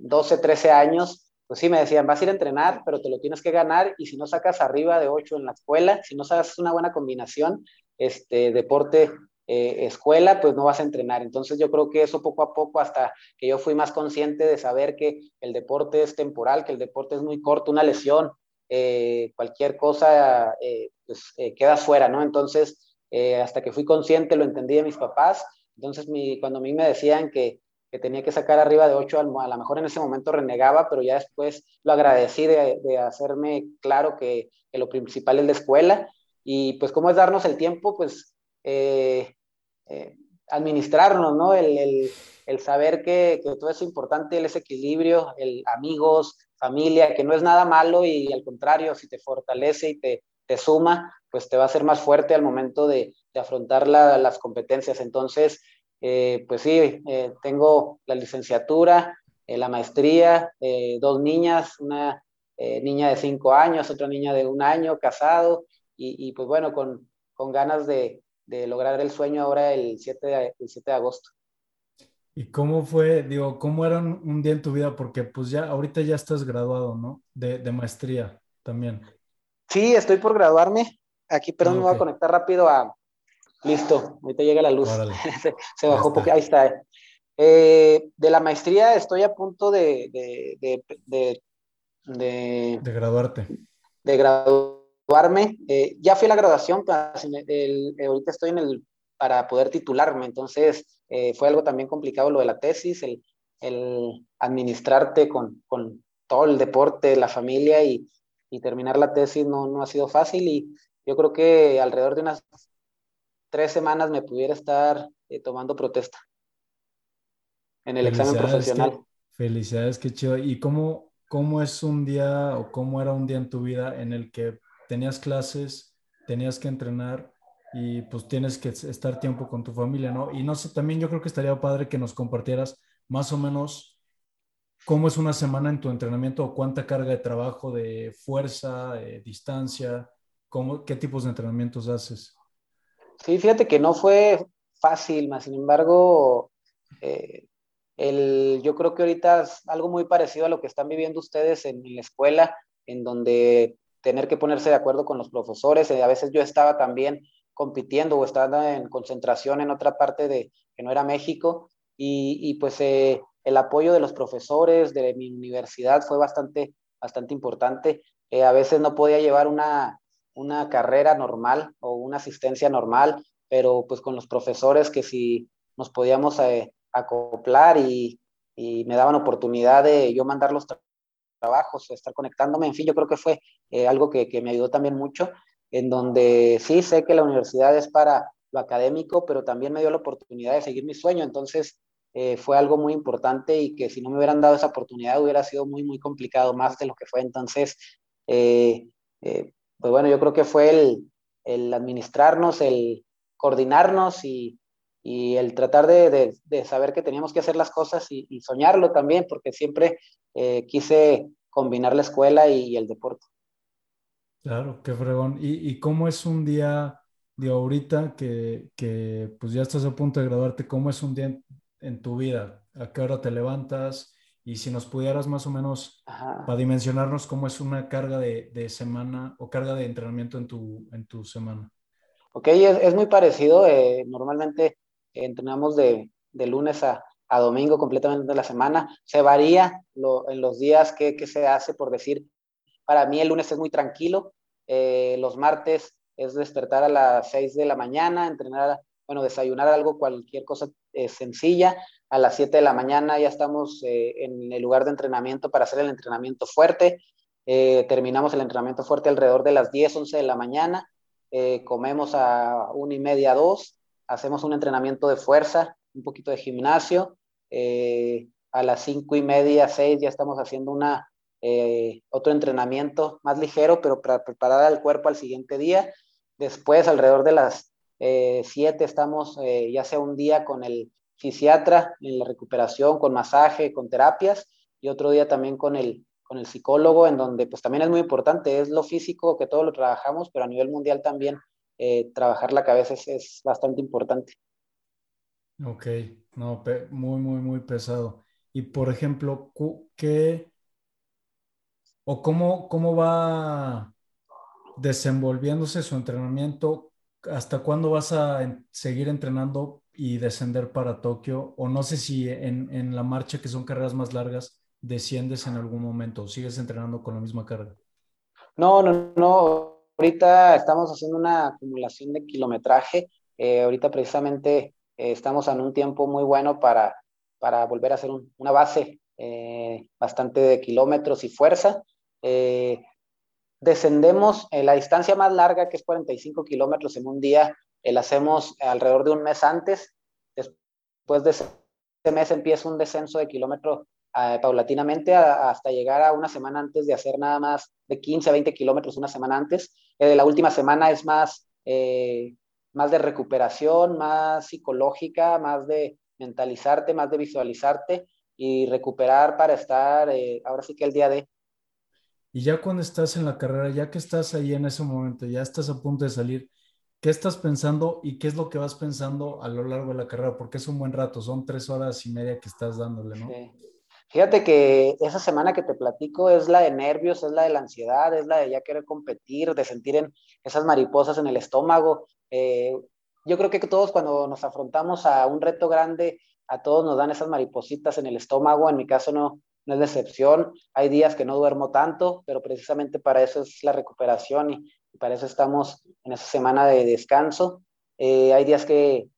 12, 13 años, pues sí, me decían, vas a ir a entrenar, pero te lo tienes que ganar y si no sacas arriba de 8 en la escuela, si no sacas una buena combinación, este, deporte, eh, escuela, pues no vas a entrenar. Entonces yo creo que eso poco a poco, hasta que yo fui más consciente de saber que el deporte es temporal, que el deporte es muy corto, una lesión, eh, cualquier cosa, eh, pues queda fuera, ¿no? Entonces, hasta que fui consciente, lo entendí de mis papás. Entonces, cuando a mí me decían que que tenía que sacar arriba de 8, a lo mejor en ese momento renegaba, pero ya después lo agradecí de, hacerme claro que, lo principal es la escuela y pues cómo es darnos el tiempo, pues eh, eh, administrarnos, ¿no? El, saber que, todo es importante, el ese equilibrio, el amigos, familia, que no es nada malo y al contrario, si te fortalece y te, te suma, pues te va a hacer más fuerte al momento de, afrontar las competencias. Entonces, eh, pues sí, eh, tengo la licenciatura, eh, la maestría, dos niñas, una niña de cinco años, otra niña de un año, casado, y, pues bueno, con, con ganas de, de, lograr el sueño ahora el 7 de, el 7 de agosto. ¿Y cómo fue, digo, cómo era un, día en tu vida? Porque pues ya, ahorita ya estás graduado, ¿no? De, de maestría también. Sí, estoy por graduarme. Aquí, perdón, ah, me voy a conectar rápido a, Listo, ahorita llega la luz. se, bajó porque ahí está. Eh, de la maestría estoy a punto de, de, de, de, de graduarte. De graduarme. Eh, ya fui a la graduación, el, ahorita estoy en el para poder titularme, entonces eh, fue algo también complicado lo de la tesis, el, el administrarte con, con, todo el deporte, la familia y, y terminar la tesis no, no ha sido fácil y yo creo que alrededor de unas tres semanas me pudiera estar eh, tomando protesta en el examen profesional. felicidades, qué chido. ¿Y cómo, cómo es un día o cómo era un día en tu vida en el que tenías clases, tenías que entrenar y pues tienes que estar tiempo con tu familia, ¿no? Y no sé, también yo creo que estaría padre que nos compartieras más o menos cómo es una semana en tu entrenamiento o cuánta carga de trabajo, de fuerza, de distancia, cómo, qué tipos de entrenamientos haces. Sí, fíjate que no fue fácil, más sin embargo, eh, el, yo creo que ahorita es algo muy parecido a lo que están viviendo ustedes en, la escuela, en donde tener que ponerse de acuerdo con los profesores. Eh, a veces yo estaba también compitiendo o estaba en concentración en otra parte de que no era México y, y pues eh, el apoyo de los profesores de mi universidad fue bastante, bastante importante. a veces no podía llevar una, una carrera normal o una asistencia normal, pero pues con los profesores que si nos podíamos eh, acoplar y, me daban oportunidad de yo mandar los trabajos, estar conectándome, en fin, yo creo que fue eh, algo que, me ayudó también mucho, en donde sí sé que la universidad es para lo académico, pero también me dio la oportunidad de seguir mi sueño, entonces eh, fue algo muy importante y que si no me hubieran dado esa oportunidad hubiera sido muy, muy complicado, más de lo que fue. Entonces, pues bueno, yo creo que fue el, el administrarnos, el coordinarnos y, y el tratar de, de, saber que teníamos que hacer las cosas y, soñarlo también, porque siempre eh, quise combinar la escuela y, el deporte. Claro, qué fregón. ¿Y, ¿Y, cómo es un día de ahorita que, que, pues ya estás a punto de graduarte? ¿Cómo es un día en, en tu vida? ¿A qué hora te levantas? Y si nos pudieras más o menos para dimensionarnos cómo es una carga de, de, semana o carga de entrenamiento en tu, en tu semana. Ok, es, es muy parecido. Eh, normalmente entrenamos de, de lunes a, a, domingo completamente de la semana. Se varía lo, en los días que, que, se hace, por decir, para mí el lunes es muy tranquilo. Eh, los martes es despertar a las 6 de la mañana, entrenar, bueno, desayunar algo, cualquier cosa eh, sencilla a las 7 de la mañana ya estamos eh, en el lugar de entrenamiento para hacer el entrenamiento fuerte. Terminamos el entrenamiento fuerte alrededor de las 10, 11 de la mañana. Comemos a 1 y media, 2. Hacemos un entrenamiento de fuerza, un poquito de gimnasio. a las 5 y media, 6 ya estamos haciendo una, otro entrenamiento más ligero, pero para preparar al cuerpo al siguiente día. Después, alrededor de las 7, estamos ya sea un día con el fisiatra en la recuperación, con masaje, con terapias, y otro día también con el, con el psicólogo, en donde pues también es muy importante, es lo físico que todo lo trabajamos, pero a nivel mundial también eh, trabajar la cabeza es, bastante importante. Ok, no, muy, muy, muy pesado. Y por ejemplo, ¿qué o cómo, cómo va desenvolviéndose su entrenamiento? ¿Hasta cuándo vas a seguir entrenando y descender para Tokio? O no sé si en, en la marcha, que son carreras más largas, desciendes en algún momento o sigues entrenando con la misma carga? No, no, no ahorita estamos haciendo una acumulación de kilometraje. Eh, ahorita precisamente eh, estamos en un tiempo muy bueno para, para volver a hacer una base eh, bastante de kilómetros y fuerza. descendemos la distancia más larga, que es 45 kilómetros en un día, la hacemos alrededor de un mes antes. Después de ese mes empieza un descenso de kilómetros paulatinamente hasta llegar a una semana antes de hacer nada más de 15 a 20 kilómetros una semana antes. Eh, la última semana es más, eh, más de recuperación, más psicológica, más de mentalizarte, más de visualizarte y recuperar para estar eh, ahora sí que el día de. Y ya cuando estás en la carrera, ya que estás ahí en ese momento, ya estás a punto de salir, ¿qué estás pensando y qué es lo que vas pensando a lo largo de la carrera? Porque es un buen rato, son tres horas y media que estás dándole, ¿no? Fíjate que esa semana que te platico es la de nervios, es la de la ansiedad, es la de ya querer competir, de sentir en esas mariposas en el estómago. Eh, yo creo que todos cuando nos afrontamos a un reto grande, a todos nos dan esas maripositas en el estómago. En mi caso no, no es la excepción. Hay días que no duermo tanto, pero precisamente para eso es la recuperación y, para eso estamos en esa semana de descanso. Eh, hay días que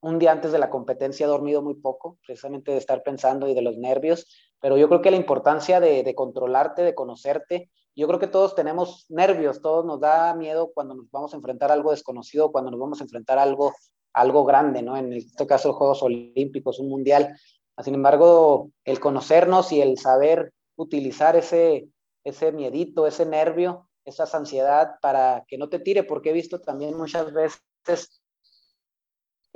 un día antes de la competencia he dormido muy poco, precisamente de estar pensando y de los nervios, pero yo creo que la importancia de, controlarte, de conocerte, yo creo que todos tenemos nervios, todos nos da miedo cuando nos vamos a enfrentar a algo desconocido, cuando nos vamos a enfrentar a algo, algo grande, ¿no? En este caso, Juegos Olímpicos, un mundial. Sin embargo, el conocernos y el saber utilizar ese, ese miedito, ese nervio, esa ansiedad para que no te tire, porque he visto también muchas veces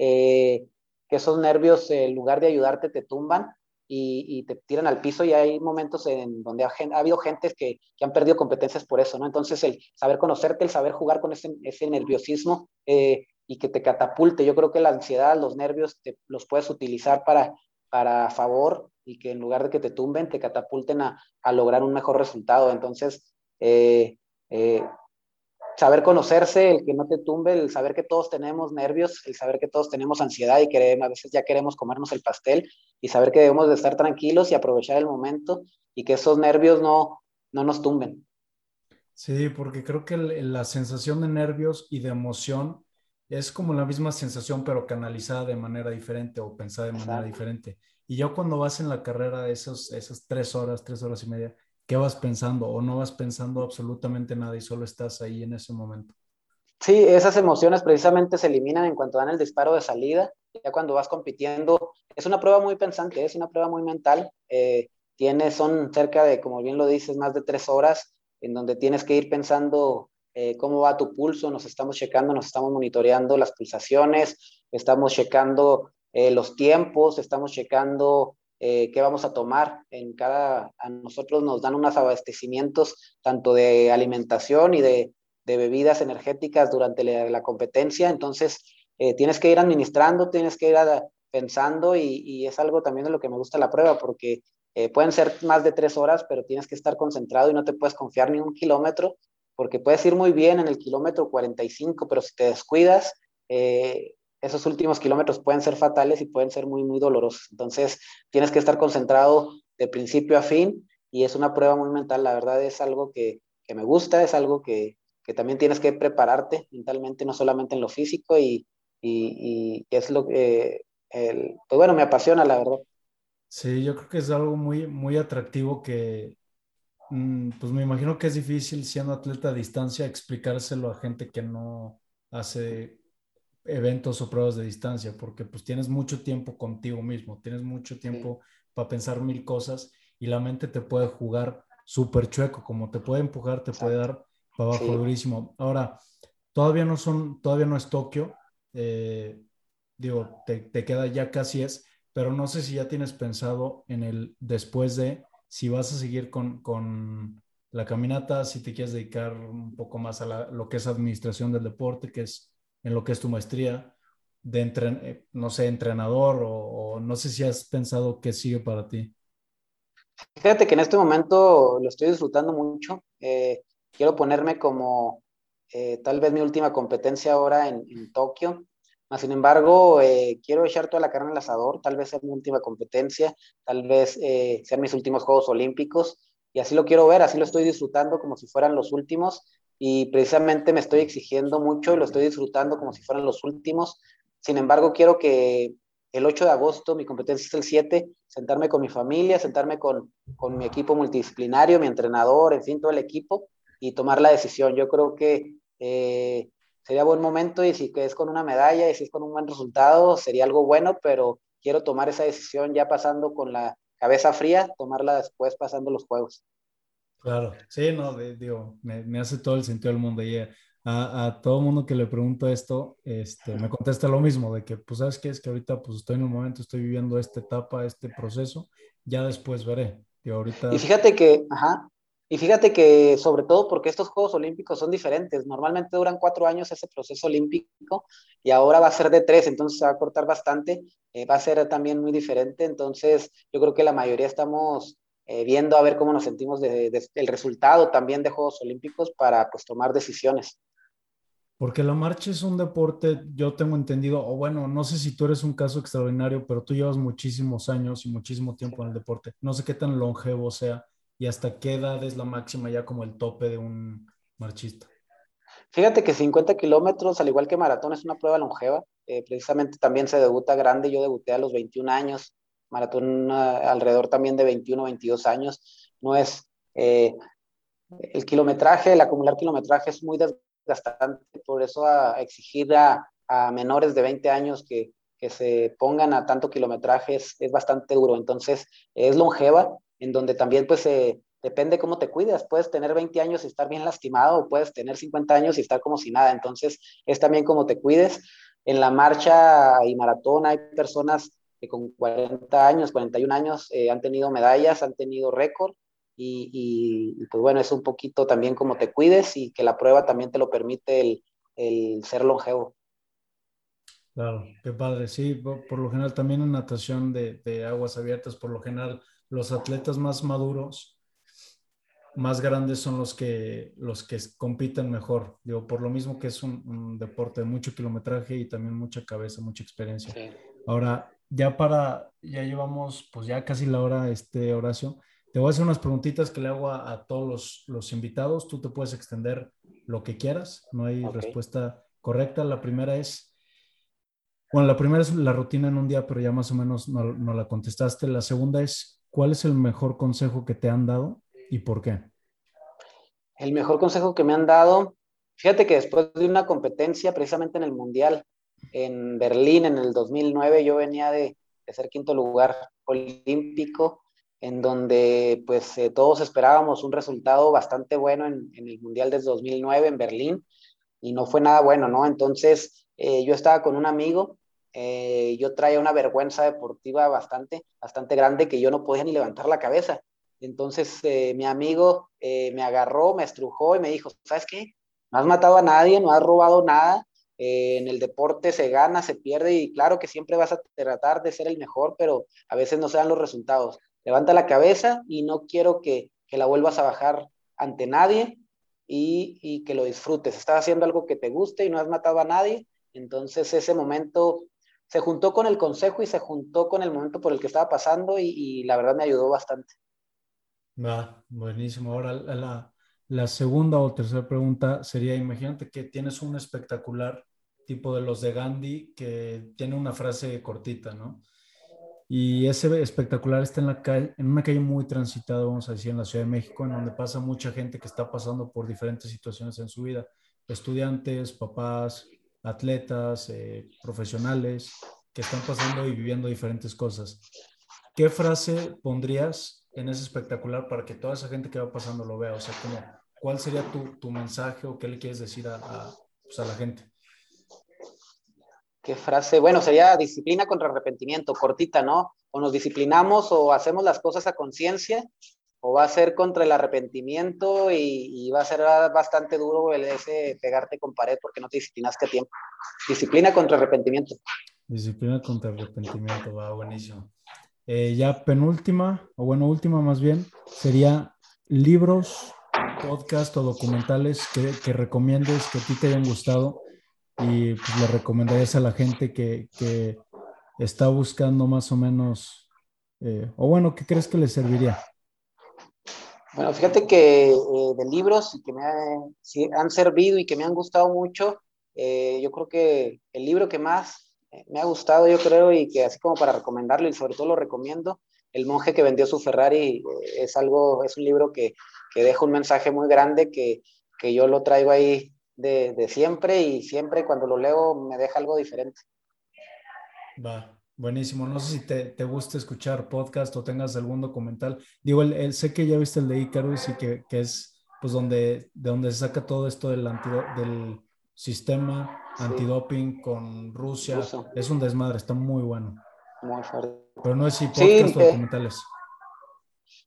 eh, que esos nervios, en lugar de ayudarte, te tumban y, te tiran al piso y hay momentos en donde ha, habido gente que, han perdido competencias por eso, ¿no? Entonces, el saber conocerte, el saber jugar con ese, nerviosismo eh, y que te catapulte, yo creo que la ansiedad, los nervios, te, los puedes utilizar para, para favor y que en lugar de que te tumben, te catapulten a, lograr un mejor resultado. Entonces, eh, saber conocerse, el que no te tumbe, el saber que todos tenemos nervios, el saber que todos tenemos ansiedad y que a veces ya queremos comernos el pastel y saber que debemos de estar tranquilos y aprovechar el momento y que esos nervios no, no nos tumben. Sí, porque creo que la sensación de nervios y de emoción es como la misma sensación, pero canalizada de manera diferente o pensada de manera diferente. Y ya cuando vas en la carrera de esos, esas tres horas, tres horas y media, ¿qué vas pensando o no vas pensando absolutamente nada y solo estás ahí en ese momento? Sí, esas emociones precisamente se eliminan en cuanto dan el disparo de salida. Ya cuando vas compitiendo, es una prueba muy pensante, es una prueba muy mental. Eh, tiene, son cerca de, como bien lo dices, más de tres horas en donde tienes que ir pensando eh, cómo va tu pulso, nos estamos checando, nos estamos monitoreando las pulsaciones, estamos checando eh, los tiempos, estamos checando eh, qué vamos a tomar. En cada, a nosotros nos dan unos abastecimientos tanto de alimentación y de, de bebidas energéticas durante la, competencia. Entonces, eh, tienes que ir administrando, tienes que ir pensando y, y, es algo también de lo que me gusta la prueba, porque eh, pueden ser más de tres horas, pero tienes que estar concentrado y no te puedes confiar ni un kilómetro, porque puedes ir muy bien en el kilómetro 45, pero si te descuidas, esos últimos kilómetros pueden ser fatales y pueden ser muy, muy dolorosos. Entonces, tienes que estar concentrado de principio a fin y es una prueba muy mental. La verdad es algo que, que me gusta, es algo que, que, también tienes que prepararte mentalmente, no solamente en lo físico y, y, y es lo que, el, pues bueno, me apasiona, la verdad. Sí, yo creo que es algo muy, muy atractivo que, mm, pues me imagino que es difícil siendo atleta a distancia explicárselo a gente que no hace eventos o pruebas de distancia, porque pues tienes mucho tiempo contigo mismo, tienes mucho tiempo para pensar mil cosas y la mente te puede jugar súper chueco, como te puede empujar, te puede dar para abajo durísimo. Ahora, todavía no son, todavía no es Tokio, eh, digo, te, te, queda ya casi es, pero no sé si ya tienes pensado en el después de, si vas a seguir con, con la caminata, si te quieres dedicar un poco más a lo que es administración del deporte, que es en lo que es tu maestría, de, entre, no sé, entrenador o, no sé si has pensado qué sigue para ti. Fíjate que en este momento lo estoy disfrutando mucho. Eh, quiero ponerme como eh, tal vez mi última competencia ahora en, Tokio. Sin embargo, eh, quiero echar toda la carne al asador, tal vez sea mi última competencia, tal vez sean mis últimos Juegos Olímpicos, y así lo quiero ver, así lo estoy disfrutando como si fueran los últimos, y precisamente me estoy exigiendo mucho y lo estoy disfrutando como si fueran los últimos. Sin embargo, quiero que el 8 de agosto, mi competencia es el 7, sentarme con mi familia, sentarme con, con mi equipo multidisciplinario, mi entrenador, en fin, todo el equipo y tomar la decisión. Yo creo que eh, sería buen momento y si es con una medalla y si es con un buen resultado, sería algo bueno, pero quiero tomar esa decisión ya pasando con la cabeza fría, tomarla después pasando los juegos. Claro, sí, no, digo, me, me, hace todo el sentido del mundo. Y a, a, todo mundo que le pregunto esto, este, me contesta lo mismo, de que, pues, ¿sabes qué? Es que ahorita, pues, estoy en un momento, estoy viviendo esta etapa, este proceso, ya después veré. Y ahorita... Y fíjate que, ajá, y fíjate que sobre todo porque estos Juegos Olímpicos son diferentes, normalmente duran cuatro años ese proceso olímpico y ahora va a ser de tres, entonces se va a cortar bastante, eh, va a ser también muy diferente, entonces yo creo que la mayoría estamos eh, viendo a ver cómo nos sentimos del de, el resultado también de Juegos Olímpicos para pues tomar decisiones. Porque la marcha es un deporte, yo tengo entendido, o bueno, no sé si tú eres un caso extraordinario, pero tú llevas muchísimos años y muchísimo tiempo en el deporte. No sé qué tan longevo sea y hasta qué edad es la máxima ya como el tope de un marchista. Fíjate que 50 kilómetros, al igual que maratón, es una prueba longeva. Eh, precisamente también se debuta grande. Yo debuté a los 21 años, maratón uh, alrededor también de 21, 22 años. No es eh, el kilometraje, el acumular kilometraje es muy desgastante, por eso a, a exigir a, menores de 20 años que, que se pongan a tanto kilometraje es, bastante duro. Entonces, es longeva, en donde también pues eh, depende cómo te cuidas. Puedes tener 20 años y estar bien lastimado o puedes tener 50 años y estar como si nada. Entonces, es también cómo te cuides. En la marcha y maratón hay personas que con 40 años, 41 años eh, han tenido medallas, han tenido récord y, y, pues bueno, es un poquito también como te cuides y que la prueba también te lo permite el, el ser longevo. Claro, qué padre. Sí, por, por lo general también en natación de, de, aguas abiertas, por lo general los atletas más maduros, más grandes son los que, los que compiten mejor. Digo, por lo mismo que es un, un deporte de mucho kilometraje y también mucha cabeza, mucha experiencia. Sí. Ahora, ya para, ya llevamos pues ya casi la hora, este Horacio. Te voy a hacer unas preguntitas que le hago a, a todos los, los, invitados. Tú te puedes extender lo que quieras, no hay okay. respuesta correcta. La primera es, bueno, la primera es la rutina en un día, pero ya más o menos no, no la contestaste. La segunda es, ¿cuál es el mejor consejo que te han dado y por qué? El mejor consejo que me han dado, fíjate que después de una competencia, precisamente en el Mundial, en Berlín en el 2009, yo venía de, de ser quinto lugar olímpico, en donde pues eh, todos esperábamos un resultado bastante bueno en, en, el Mundial del 2009 en Berlín y no fue nada bueno, ¿no? Entonces eh, yo estaba con un amigo, eh, yo traía una vergüenza deportiva bastante, bastante grande que yo no podía ni levantar la cabeza. Entonces eh, mi amigo me agarró, me estrujó y me dijo, ¿sabes qué? No has matado a nadie, no has robado nada, eh, en el deporte se gana, se pierde y claro que siempre vas a tratar de ser el mejor, pero a veces no se dan los resultados. Levanta la cabeza y no quiero que, que la vuelvas a bajar ante nadie y, y, que lo disfrutes. Estás haciendo algo que te guste y no has matado a nadie. Entonces ese momento se juntó con el consejo y se juntó con el momento por el que estaba pasando y, la verdad me ayudó bastante. Va, buenísimo. Ahora la, la segunda o tercera pregunta sería, imagínate que tienes un espectacular tipo de los de Gandhi que tiene una frase cortita, ¿no? Y ese espectacular está en, la calle, en una calle muy transitada, vamos a decir, en la Ciudad de México, en donde pasa mucha gente que está pasando por diferentes situaciones en su vida. Estudiantes, papás, atletas, eh, profesionales, que están pasando y viviendo diferentes cosas. ¿Qué frase pondrías en ese espectacular para que toda esa gente que va pasando lo vea? O sea, ¿cuál sería tu, tu, mensaje o qué le quieres decir a, a, pues, a la gente. ¿Qué frase? Bueno, sería disciplina contra arrepentimiento, cortita, ¿no? O nos disciplinamos o hacemos las cosas a conciencia, o va a ser contra el arrepentimiento y, va a ser bastante duro ese pegarte con pared porque no te disciplinaste a tiempo. Disciplina contra arrepentimiento. Disciplina contra arrepentimiento, va buenísimo. Eh, ya penúltima, o bueno, última más bien, sería libros, podcast o documentales que, que recomiendes que a ti te hayan gustado y pues, le recomendarías a la gente que, que está buscando más o menos, eh, o bueno, ¿qué crees que le serviría? Bueno, fíjate que eh, de libros que me han servido y que me han gustado mucho, eh, yo creo que el libro que más me ha gustado, yo creo, y que así como para recomendarlo, y sobre todo lo recomiendo, El monje que vendió su Ferrari, es algo, es un libro que, que deja un mensaje muy grande que, que yo lo traigo ahí de, siempre y siempre cuando lo leo me deja algo diferente. Va, buenísimo. No sé si te, te gusta escuchar podcast o tengas algún documental. Digo, el, sé que ya viste el de Icarus y que, que, es pues donde, de donde se saca todo esto del, del sistema antidoping con Rusia. Es un desmadre, está muy bueno. Muy fuerte. Pero no es si podcast o eh, documentales.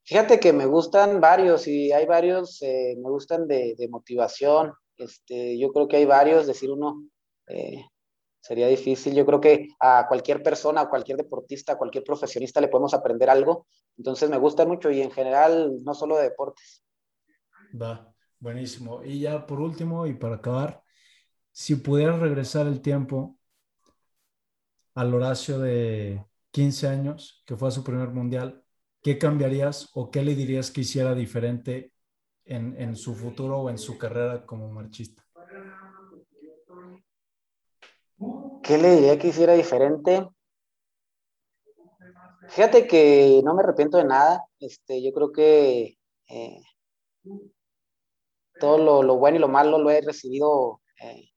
Fíjate que me gustan varios y hay varios, eh, me gustan de, de motivación, este, yo creo que hay varios, decir uno eh, sería difícil. Yo creo que a cualquier persona, a cualquier deportista, a cualquier profesionista le podemos aprender algo. Entonces me gusta mucho y en general no solo de deportes. Va, buenísimo. Y ya por último y para acabar, si pudieras regresar el tiempo al Horacio de 15 años, que fue a su primer mundial, ¿qué cambiarías o qué le dirías que hiciera diferente en, su futuro o en su carrera como marchista? ¿Qué le diría que hiciera diferente? Fíjate que no me arrepiento de nada. Este, yo creo que eh, todo lo, bueno y lo malo lo he recibido eh,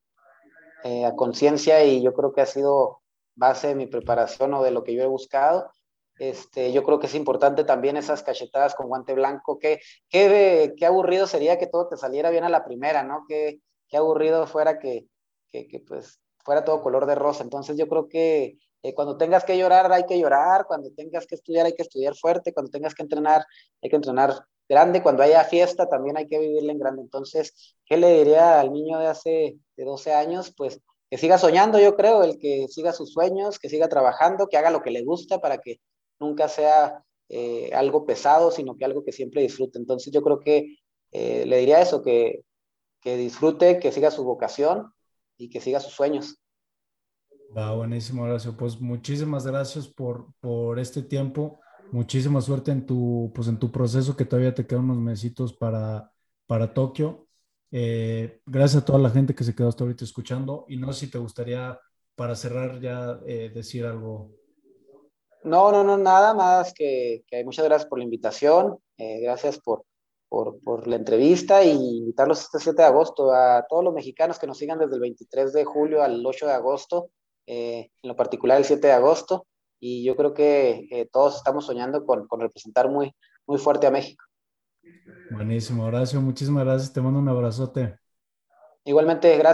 eh, a conciencia y yo creo que ha sido base de mi preparación o de lo que yo he buscado. Este, yo creo que es importante también esas cachetadas con guante blanco. Qué, qué, qué aburrido sería que todo te saliera bien a la primera, ¿no? Qué, qué aburrido fuera que, que, que, pues fuera todo color de rosa. Entonces yo creo que eh, cuando tengas que llorar hay que llorar, cuando tengas que estudiar hay que estudiar fuerte, cuando tengas que entrenar hay que entrenar grande, cuando haya fiesta también hay que vivirla en grande. Entonces, ¿qué le diría al niño de hace de 12 años? Pues que siga soñando, yo creo, el que siga sus sueños, que siga trabajando, que haga lo que le gusta para que nunca sea eh, algo pesado, sino que algo que siempre disfrute. Entonces yo creo que eh, le diría eso, que, que disfrute, que siga su vocación y que siga sus sueños. Va, buenísimo, Horacio. Pues muchísimas gracias por, por este tiempo. Muchísima suerte en tu, pues en tu proceso, que todavía te quedan unos mesitos para, para Tokio. Eh, gracias a toda la gente que se quedó hasta ahorita escuchando. Y no sé si te gustaría, para cerrar, ya decir algo no, no, no, nada más que, que muchas gracias por la invitación, eh, gracias por, por, por, la entrevista y invitarlos este 7 de agosto a todos los mexicanos que nos sigan desde el 23 de julio al 8 de agosto, eh, en lo particular el 7 de agosto, y yo creo que eh, todos estamos soñando con, con, representar muy, muy fuerte a México. Buenísimo, Horacio, muchísimas gracias, te mando un abrazote. Igualmente, gracias.